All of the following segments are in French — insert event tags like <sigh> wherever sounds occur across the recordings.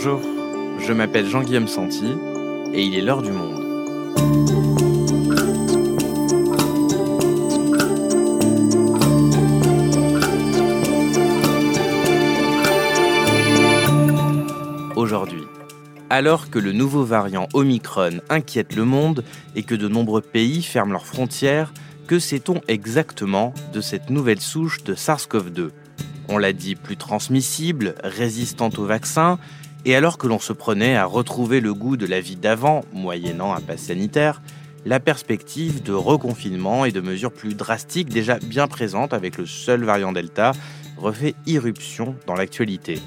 Bonjour, je m'appelle Jean-Guillaume Santi et il est l'heure du monde. Aujourd'hui, alors que le nouveau variant Omicron inquiète le monde et que de nombreux pays ferment leurs frontières, que sait-on exactement de cette nouvelle souche de SARS-CoV-2 On l'a dit plus transmissible, résistante au vaccin, et alors que l'on se prenait à retrouver le goût de la vie d'avant, moyennant un pass sanitaire, la perspective de reconfinement et de mesures plus drastiques déjà bien présentes avec le seul variant Delta refait irruption dans l'actualité.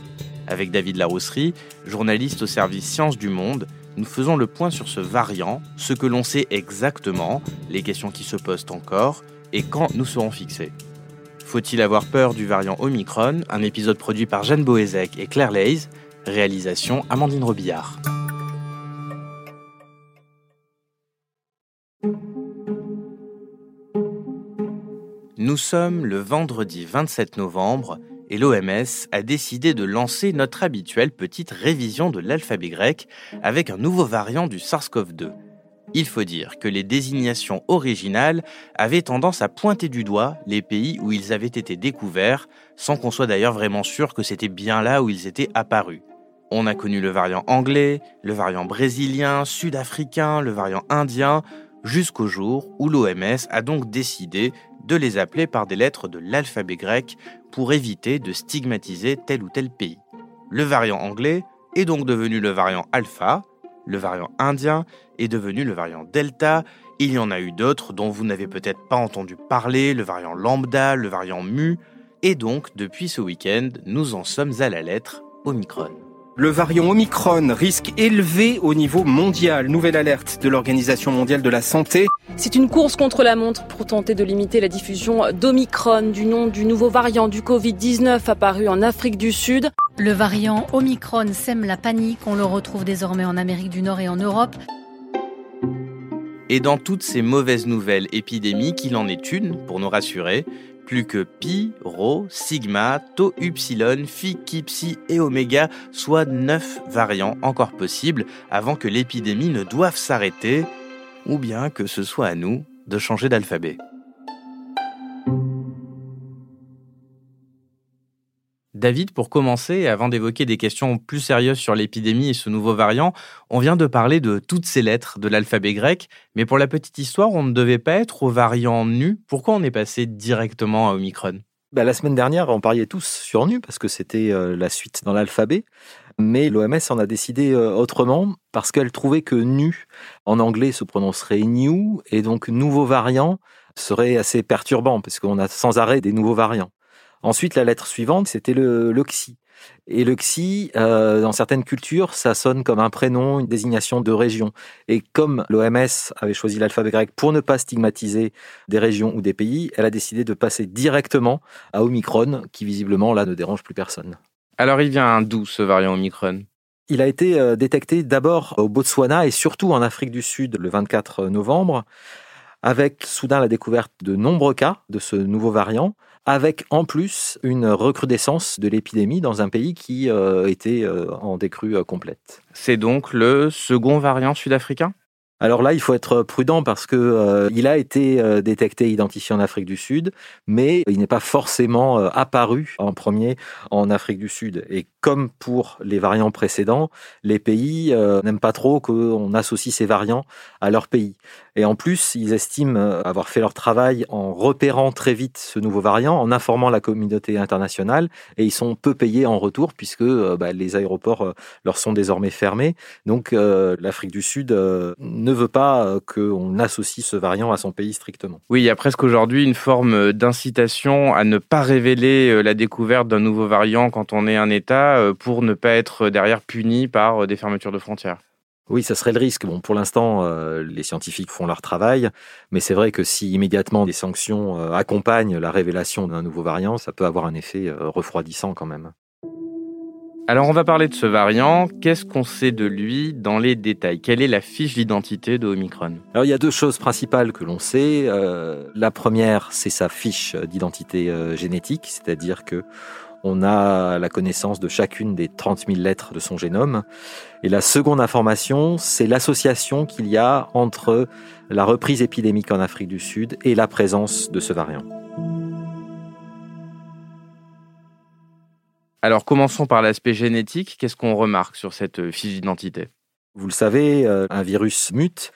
Avec David Larousserie, journaliste au service Sciences du Monde, nous faisons le point sur ce variant, ce que l'on sait exactement, les questions qui se posent encore, et quand nous serons fixés. Faut-il avoir peur du variant Omicron? Un épisode produit par Jeanne Boézek et Claire Leys, réalisation Amandine Robillard. Nous sommes le vendredi 27 novembre et l'OMS a décidé de lancer notre habituelle petite révision de l'alphabet grec avec un nouveau variant du SARS-CoV-2. Il faut dire que les désignations originales avaient tendance à pointer du doigt les pays où ils avaient été découverts, sans qu'on soit d'ailleurs vraiment sûr que c'était bien là où ils étaient apparus. On a connu le variant anglais, le variant brésilien, sud-africain, le variant indien, jusqu'au jour où l'OMS a donc décidé de les appeler par des lettres de l'alphabet grec pour éviter de stigmatiser tel ou tel pays. Le variant anglais est donc devenu le variant alpha, le variant indien est devenu le variant delta, il y en a eu d'autres dont vous n'avez peut-être pas entendu parler, le variant lambda, le variant mu, et donc depuis ce week-end, nous en sommes à la lettre Omicron. Le variant Omicron risque élevé au niveau mondial. Nouvelle alerte de l'Organisation mondiale de la santé. C'est une course contre la montre pour tenter de limiter la diffusion d'Omicron, du nom du nouveau variant du Covid-19 apparu en Afrique du Sud. Le variant Omicron sème la panique. On le retrouve désormais en Amérique du Nord et en Europe. Et dans toutes ces mauvaises nouvelles épidémiques, il en est une, pour nous rassurer, plus que pi, rho, sigma, tau, upsilon, phi, chi, psi et oméga, soit 9 variants encore possibles avant que l'épidémie ne doive s'arrêter, ou bien que ce soit à nous de changer d'alphabet. David, pour commencer, avant d'évoquer des questions plus sérieuses sur l'épidémie et ce nouveau variant, on vient de parler de toutes ces lettres de l'alphabet grec, mais pour la petite histoire, on ne devait pas être au variant nu. Pourquoi on est passé directement à Omicron? Bah, la semaine dernière, on pariait tous sur nu parce que c'était euh, la suite dans l'alphabet. Mais l'OMS en a décidé euh, autrement parce qu'elle trouvait que nu en anglais se prononcerait new et donc nouveau variant serait assez perturbant parce qu'on a sans arrêt des nouveaux variants. Ensuite, la lettre suivante, c'était le, le xi. Et le xi, euh, dans certaines cultures, ça sonne comme un prénom, une désignation de région. Et comme l'OMS avait choisi l'alphabet grec pour ne pas stigmatiser des régions ou des pays, elle a décidé de passer directement à Omicron, qui visiblement là ne dérange plus personne. Alors il vient d'où ce variant Omicron? Il a été euh, détecté d'abord au Botswana et surtout en Afrique du Sud le 24 novembre, avec soudain la découverte de nombreux cas de ce nouveau variant avec en plus une recrudescence de l'épidémie dans un pays qui euh, était euh, en décrue euh, complète. C'est donc le second variant sud-africain? Alors là, il faut être prudent parce que il a été détecté, identifié en Afrique du Sud, mais il n'est pas forcément apparu en premier en Afrique du Sud. Et comme pour les variants précédents, les pays n'aiment pas trop qu'on associe ces variants à leur pays. Et en plus, ils estiment euh, avoir fait leur travail en repérant très vite ce nouveau variant, en informant la communauté internationale, et ils sont peu payés en retour puisque euh, bah, les aéroports euh, leur sont désormais fermés. Donc l'Afrique du Sud ne veut pas qu'on associe ce variant à son pays strictement. Oui, il y a presque aujourd'hui une forme d'incitation à ne pas révéler la découverte d'un nouveau variant quand on est un État pour ne pas être derrière puni par des fermetures de frontières. Oui, ça serait le risque. Bon, pour l'instant, euh, les scientifiques font leur travail, mais c'est vrai que si immédiatement des sanctions euh, accompagnent la révélation d'un nouveau variant, ça peut avoir un effet euh, refroidissant quand même. Alors on va parler de ce variant. Qu'est-ce qu'on sait de lui dans les détails? Quelle est la fiche d'identité de Omicron? Alors il y a deux choses principales que l'on sait. la première, c'est sa fiche d'identité génétique, c'est-à-dire que On a la connaissance de chacune des 30 000 lettres de son génome. Et la seconde information, c'est l'association qu'il y a entre la reprise épidémique en Afrique du Sud et la présence de ce variant. Alors commençons par l'aspect génétique. Qu'est-ce qu'on remarque sur cette fiche d'identité? Vous le savez, euh, un virus mute.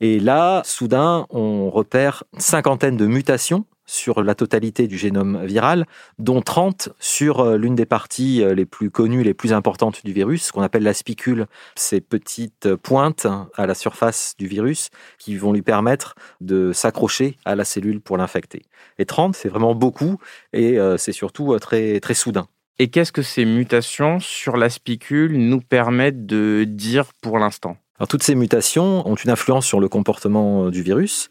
Et là, soudain, on repère une cinquantaine de mutations sur la totalité du génome viral, dont 30 sur euh, l'une des parties euh, les plus connues, les plus importantes du virus, ce qu'on appelle la spicule, ces petites pointes à la surface du virus qui vont lui permettre de s'accrocher à la cellule pour l'infecter. Et 30, c'est vraiment beaucoup et c'est surtout très, très soudain. Et qu'est-ce que ces mutations sur la spicule nous permettent de dire pour l'instant? Toutes ces mutations ont une influence sur le comportement euh, du virus,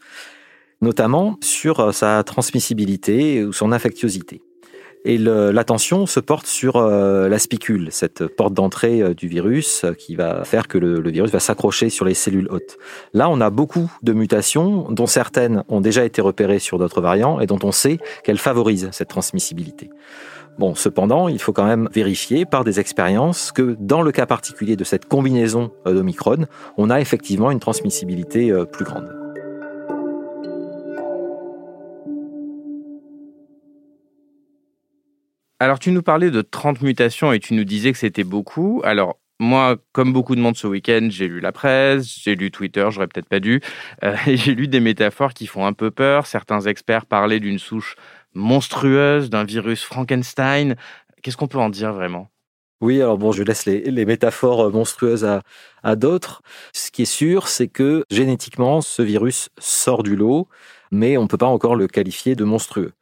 notamment sur euh, sa transmissibilité ou son infectiosité. Et l'attention se porte sur euh, la spicule, cette porte d'entrée du virus qui va faire que le, le virus va s'accrocher sur les cellules hôtes. Là, on a beaucoup de mutations dont certaines ont déjà été repérées sur d'autres variants et dont on sait qu'elles favorisent cette transmissibilité. Bon, cependant, il faut quand même vérifier par des expériences que dans le cas particulier de cette combinaison euh, d'Omicron, on a effectivement une transmissibilité euh, plus grande. Alors tu nous parlais de 30 mutations et tu nous disais que c'était beaucoup. Alors moi, comme beaucoup de monde ce week-end, j'ai lu la presse, j'ai lu Twitter, j'aurais peut-être pas dû, euh, <laughs> j'ai lu des métaphores qui font un peu peur. Certains experts parlaient d'une souche monstrueuse, d'un virus Frankenstein. Qu'est-ce qu'on peut en dire vraiment? Oui, alors bon, je laisse les, métaphores monstrueuses à, à d'autres. Ce qui est sûr, c'est que génétiquement, ce virus sort du lot, mais on ne peut pas encore le qualifier de monstrueux.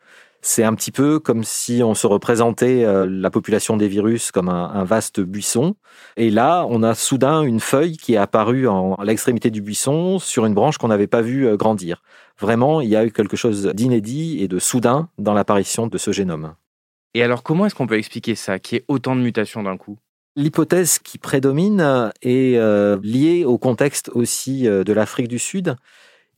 C'est un petit peu comme si on se représentait euh, la population des virus comme un, vaste buisson. Et là, on a soudain une feuille qui est apparue en, à l'extrémité du buisson sur une branche qu'on n'avait pas vue euh, grandir. Vraiment, il y a eu quelque chose d'inédit et de soudain dans l'apparition de ce génome. Et alors, comment est-ce qu'on peut expliquer ça, qu'il y ait autant de mutations d'un coup? L'hypothèse qui prédomine est euh, liée au contexte aussi de l'Afrique du Sud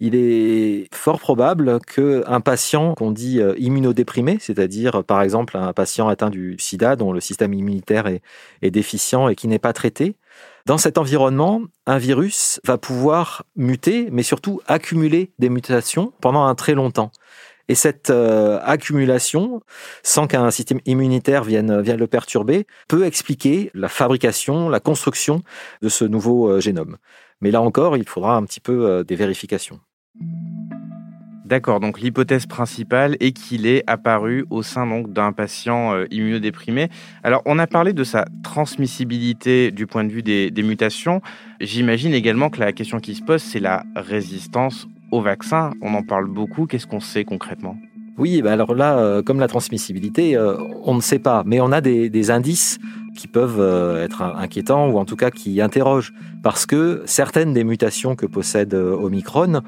il est fort probable qu'un patient qu'on dit euh, immunodéprimé, c'est-à-dire par exemple un patient atteint du sida dont le système immunitaire est, déficient et qui n'est pas traité, dans cet environnement, un virus va pouvoir muter, mais surtout accumuler des mutations pendant un très longtemps. Et cette euh, accumulation, sans qu'un système immunitaire vienne, vienne le perturber, peut expliquer la fabrication, la construction de ce nouveau euh, génome. Mais là encore, il faudra un petit peu des vérifications. D'accord, donc l'hypothèse principale est qu'il est apparu au sein donc d'un patient euh, immunodéprimé. Alors on a parlé de sa transmissibilité du point de vue des, mutations. J'imagine également que la question qui se pose, c'est la résistance au vaccin. On en parle beaucoup. Qu'est-ce qu'on sait concrètement? Oui, bah alors là, euh, comme la transmissibilité, euh, on ne sait pas, mais on a des, indices qui peuvent être inquiétants ou en tout cas qui interrogent parce que certaines des mutations que possède Omicron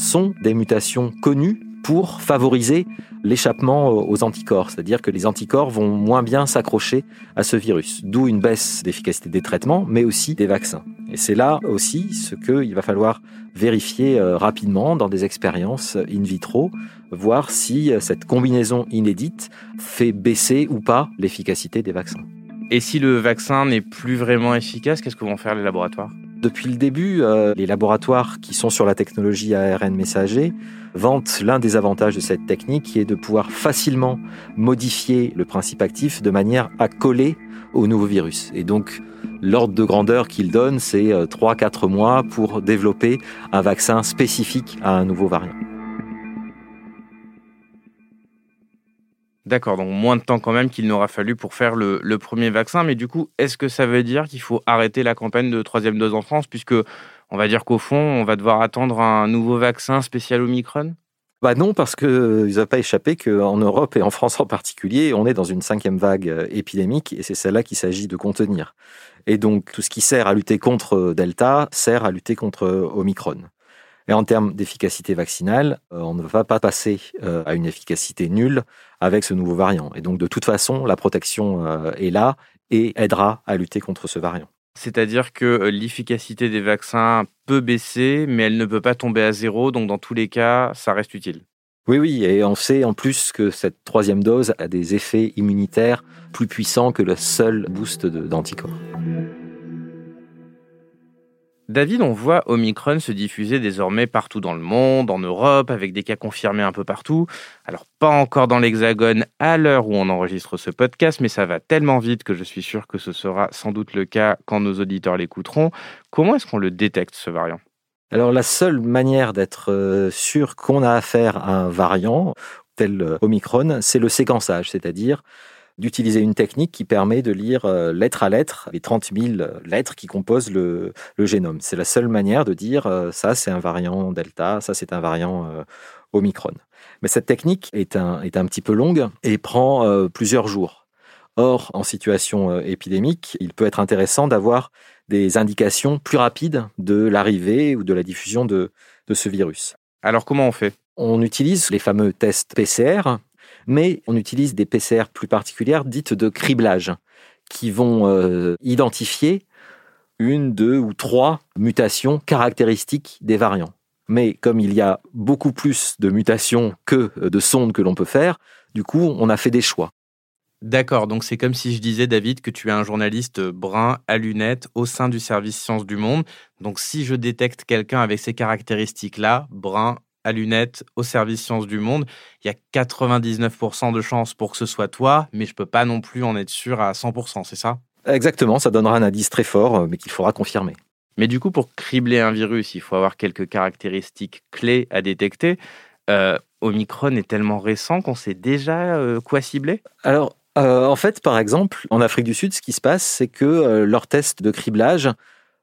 sont des mutations connues pour favoriser l'échappement aux anticorps, c'est-à-dire que les anticorps vont moins bien s'accrocher à ce virus, d'où une baisse d'efficacité des traitements, mais aussi des vaccins. Et c'est là aussi ce qu'il va falloir vérifier euh, rapidement dans des expériences in vitro, voir si euh, cette combinaison inédite fait baisser ou pas l'efficacité des vaccins. Et si le vaccin n'est plus vraiment efficace, qu'est-ce que vont faire les laboratoires? Depuis le début, euh, les laboratoires qui sont sur la technologie ARN messager vantent l'un des avantages de cette technique qui est de pouvoir facilement modifier le principe actif de manière à coller au nouveau virus. Et donc, l'ordre de grandeur qu'ils donnent, c'est 3-4 euh, mois pour développer un vaccin spécifique à un nouveau variant. D'accord, donc moins de temps quand même qu'il n'aura fallu pour faire le, premier vaccin. Mais du coup, est-ce que ça veut dire qu'il faut arrêter la campagne de troisième dose en France, puisque on va dire qu'au fond, on va devoir attendre un nouveau vaccin spécial Omicron? Bah non, parce qu'il ne va pas échapper qu'en Europe et en France en particulier, on est dans une cinquième vague euh, épidémique et c'est celle-là qu'il s'agit de contenir. Et donc tout ce qui sert à lutter contre Delta sert à lutter contre Omicron. Et en termes d'efficacité vaccinale, euh, on ne va pas passer euh, à une efficacité nulle avec ce nouveau variant. Et donc, de toute façon, la protection euh, est là et aidera à lutter contre ce variant. C'est-à-dire que l'efficacité des vaccins peut baisser, mais elle ne peut pas tomber à zéro. Donc, dans tous les cas, ça reste utile. Oui, oui, et on sait en plus que cette troisième dose a des effets immunitaires plus puissants que le seul boost d'anticorps. David, on voit Omicron se diffuser désormais partout dans le monde, en Europe, avec des cas confirmés un peu partout. Alors pas encore dans l'Hexagone à l'heure où on enregistre ce podcast, mais ça va tellement vite que je suis sûr que ce sera sans doute le cas quand nos auditeurs l'écouteront. Comment est-ce qu'on le détecte, ce variant? Alors la seule manière d'être euh, sûr qu'on a affaire à un variant tel euh, Omicron, c'est le séquençage, c'est-à-dire d'utiliser une technique qui permet de lire euh, lettre à lettre les 30 000 lettres qui composent le, génome. C'est la seule manière de dire euh, ça c'est un variant Delta, ça c'est un variant euh, Omicron. Mais cette technique est un, est un petit peu longue et prend plusieurs jours. Or, en situation épidémique, il peut être intéressant d'avoir des indications plus rapides de l'arrivée ou de la diffusion de, de ce virus. Alors comment on fait? On utilise les fameux tests PCR mais on utilise des PCR plus particulières dites de criblage, qui vont euh, identifier une, deux ou trois mutations caractéristiques des variants. Mais comme il y a beaucoup plus de mutations que de sondes que l'on peut faire, du coup, on a fait des choix. D'accord, donc c'est comme si je disais, David, que tu es un journaliste brun à lunettes au sein du service Sciences du Monde. Donc si je détecte quelqu'un avec ces caractéristiques-là, brun à lunettes au service Sciences du Monde, il y a 99% de chances pour que ce soit toi, mais je peux pas non plus en être sûr à 100%, c'est ça? Exactement, ça donnera un indice très fort, euh, mais qu'il faudra confirmer. Mais du coup, pour cribler un virus, il faut avoir quelques caractéristiques clés à détecter. Euh, Omicron est tellement récent qu'on sait déjà euh, quoi cibler? Alors, en fait, par exemple, en Afrique du Sud, ce qui se passe, c'est que leurs tests de criblage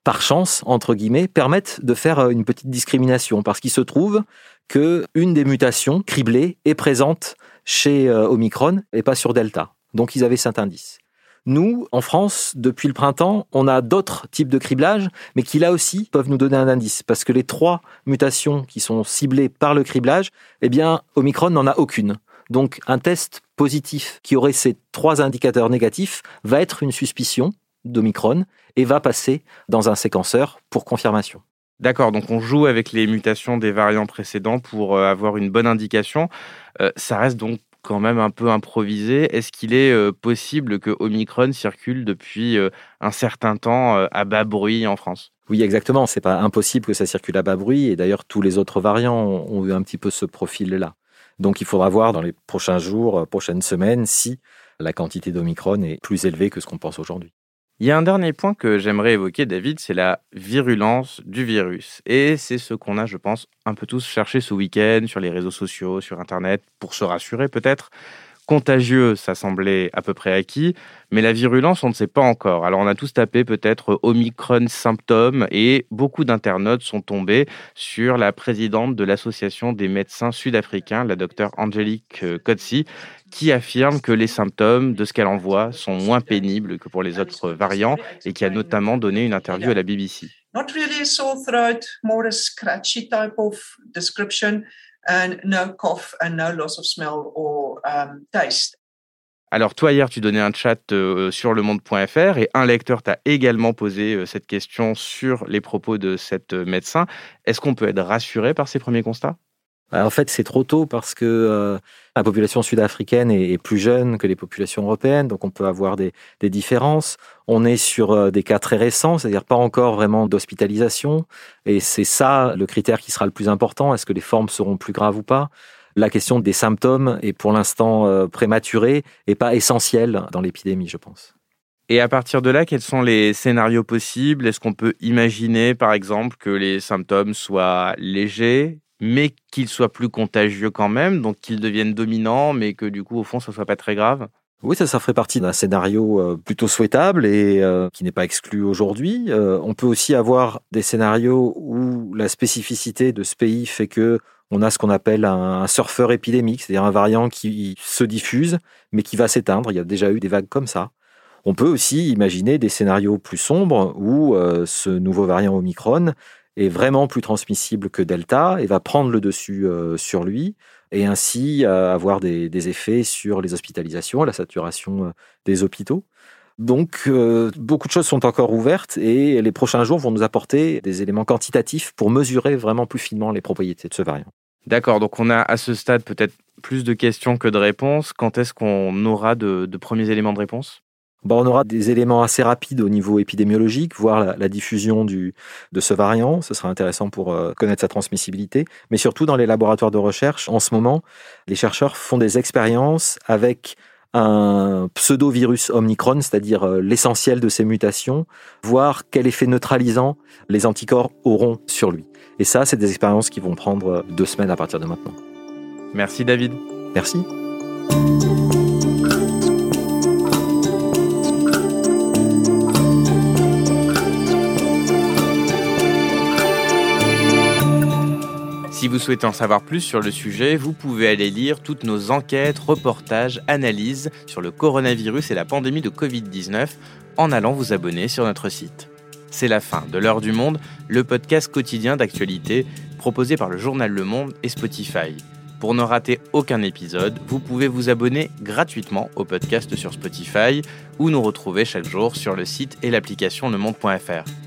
par chance, entre guillemets, permettent de faire euh, une petite discrimination, parce qu'il se trouve que une des mutations criblées est présente chez euh, Omicron et pas sur Delta. Donc ils avaient cet indice. Nous, en France, depuis le printemps, on a d'autres types de criblage, mais qui là aussi peuvent nous donner un indice, parce que les trois mutations qui sont ciblées par le criblage, eh bien, Omicron n'en a aucune. Donc un test positif qui aurait ces trois indicateurs négatifs va être une suspicion d'Omicron et va passer dans un séquenceur pour confirmation. D'accord, donc on joue avec les mutations des variants précédents pour euh, avoir une bonne indication. Euh, ça reste donc quand même un peu improvisé. Est-ce qu'il est, euh, possible que Omicron circule depuis un certain temps à bas bruit en France? Oui, exactement. C'est pas impossible que ça circule à bas bruit. Et d'ailleurs, tous les autres variants ont eu un petit peu ce profil-là. Donc il faudra voir dans les prochains jours, prochaines semaines, si la quantité d'Omicron est plus élevée que ce qu'on pense aujourd'hui. Il y a un dernier point que j'aimerais évoquer, David, c'est la virulence du virus. Et c'est ce qu'on a, je pense, un peu tous cherché ce week-end sur les réseaux sociaux, sur Internet, pour se rassurer peut-être. Contagieux, ça semblait à peu près acquis, mais la virulence, on ne sait pas encore. Alors on a tous tapé peut-être Omicron symptômes et beaucoup d'internautes sont tombés sur la présidente de l'association des médecins sud-africains, la docteure Angelique Kotsi, qui affirme que les symptômes de ce qu'elle envoie sont moins pénibles que pour les autres variants et qui a notamment donné une interview à la BBC. Not really a sore throat, more a scratchy type of description and no cough and no loss of smell or um, taste. Alors toi hier tu donnais un chat euh, sur le monde.fr et un lecteur t'a également posé euh, cette question sur les propos de cette euh, médecin. Est-ce qu'on peut être rassuré par ces premiers constats? En fait, c'est trop tôt parce que euh, la population sud-africaine est, plus jeune que les populations européennes, donc on peut avoir des, différences. On est sur euh, des cas très récents, c'est-à-dire pas encore vraiment d'hospitalisation, et c'est ça le critère qui sera le plus important. Est-ce que les formes seront plus graves ou pas? La question des symptômes est pour l'instant euh, prématurée et pas essentielle dans l'épidémie, je pense. Et à partir de là, quels sont les scénarios possibles? Est-ce qu'on peut imaginer, par exemple, que les symptômes soient légers, mais qu'il soit plus contagieux quand même, donc qu'il devienne dominant, mais que du coup, au fond, ça soit pas très grave oui, ça, ferait partie d'un scénario euh, plutôt souhaitable et euh, qui n'est pas exclu aujourd'hui. Euh, on peut aussi avoir des scénarios où la spécificité de ce pays fait que on a ce qu'on appelle un surfeur épidémique, c'est-à-dire un variant qui se diffuse mais qui va s'éteindre. Il y a déjà eu des vagues comme ça. On peut aussi imaginer des scénarios plus sombres où ce nouveau variant Omicron est vraiment plus transmissible que Delta et va prendre le dessus euh, sur lui et ainsi euh, avoir des, effets sur les hospitalisations, la saturation euh, des hôpitaux. Donc, beaucoup de choses sont encore ouvertes et les prochains jours vont nous apporter des éléments quantitatifs pour mesurer vraiment plus finement les propriétés de ce variant. D'accord, donc on a à ce stade peut-être plus de questions que de réponses. Quand est-ce qu'on aura de, premiers éléments de réponse? Bon, on aura des éléments assez rapides au niveau épidémiologique, voir la, diffusion du, de ce variant. Ce sera intéressant pour euh, connaître sa transmissibilité. Mais surtout, dans les laboratoires de recherche, en ce moment, les chercheurs font des expériences avec un pseudo-virus Omicron, c'est-à-dire euh, l'essentiel de ces mutations, voir quel effet neutralisant les anticorps auront sur lui. Et ça, c'est des expériences qui vont prendre deux semaines à partir de maintenant. Merci David. Merci. Si vous souhaitez en savoir plus sur le sujet, vous pouvez aller lire toutes nos enquêtes, reportages, analyses sur le coronavirus et la pandémie de Covid-19 en allant vous abonner sur notre site. C'est la fin de l'heure du monde, le podcast quotidien d'actualité proposé par le journal Le Monde et Spotify. Pour ne rater aucun épisode, vous pouvez vous abonner gratuitement au podcast sur Spotify ou nous retrouver chaque jour sur le site et l'application lemonde.fr.